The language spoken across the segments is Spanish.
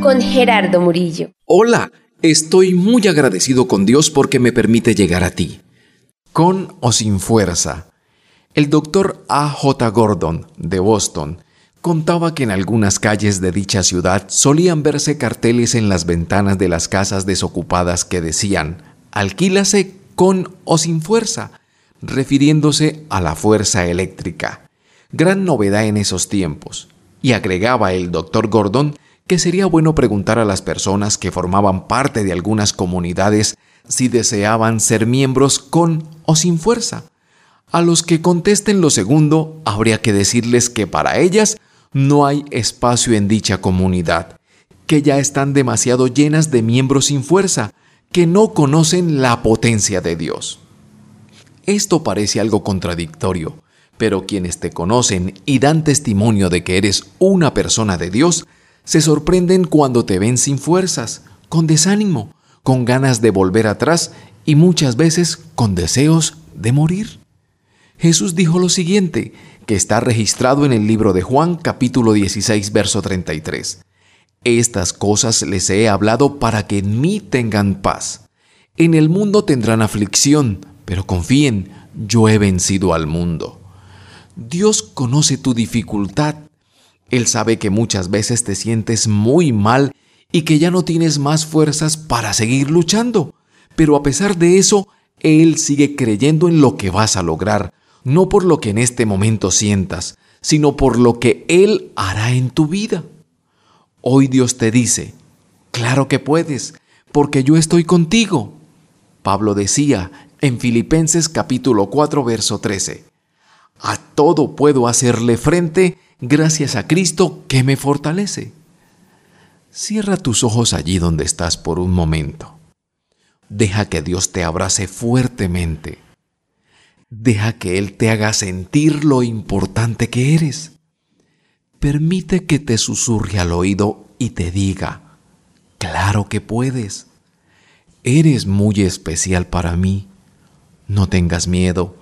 Con Gerardo Murillo. Hola, estoy muy agradecido con Dios porque me permite llegar a ti. Con o sin fuerza. El doctor A. J. Gordon, de Boston, contaba que en algunas calles de dicha ciudad solían verse carteles en las ventanas de las casas desocupadas que decían, alquílase con o sin fuerza, refiriéndose a la fuerza eléctrica. Gran novedad en esos tiempos. Y agregaba el doctor Gordon que sería bueno preguntar a las personas que formaban parte de algunas comunidades si deseaban ser miembros con o sin fuerza. A los que contesten lo segundo, habría que decirles que para ellas no hay espacio en dicha comunidad, que ya están demasiado llenas de miembros sin fuerza, que no conocen la potencia de Dios. Esto parece algo contradictorio, pero quienes te conocen y dan testimonio de que eres una persona de Dios, se sorprenden cuando te ven sin fuerzas, con desánimo, con ganas de volver atrás y muchas veces con deseos de morir. Jesús dijo lo siguiente, que está registrado en el libro de Juan capítulo 16 verso 33. Estas cosas les he hablado para que en mí tengan paz. En el mundo tendrán aflicción, pero confíen, yo he vencido al mundo. Dios conoce tu dificultad. Él sabe que muchas veces te sientes muy mal y que ya no tienes más fuerzas para seguir luchando. Pero a pesar de eso, Él sigue creyendo en lo que vas a lograr, no por lo que en este momento sientas, sino por lo que Él hará en tu vida. Hoy Dios te dice, claro que puedes, porque yo estoy contigo. Pablo decía en Filipenses capítulo 4, verso 13, A todo puedo hacerle frente gracias a Cristo que me fortalece. Cierra tus ojos allí donde estás por un momento. Deja que Dios te abrace fuertemente Deja que Él te haga sentir lo importante que eres. Permite que te susurre al oído y te diga, claro que puedes. Eres muy especial para mí. No tengas miedo,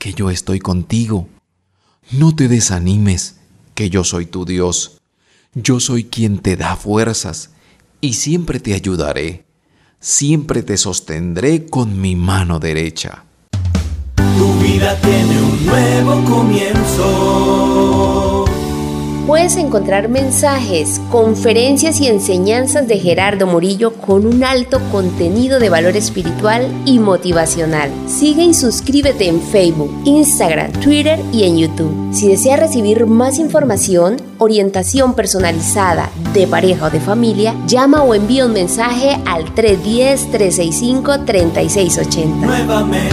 que yo estoy contigo. No te desanimes, que yo soy tu Dios. Yo soy quien te da fuerzas y siempre te ayudaré. Siempre te sostendré con mi mano derecha. Tu vida tiene un nuevo comienzo. Puedes encontrar mensajes, conferencias y enseñanzas de Gerardo Murillo con un alto contenido de valor espiritual y motivacional. Sigue y suscríbete en Facebook, Instagram, Twitter y en YouTube. Si deseas recibir más información, orientación personalizada de pareja o de familia, llama o envía un mensaje al 310-365-3680. Nuevamente.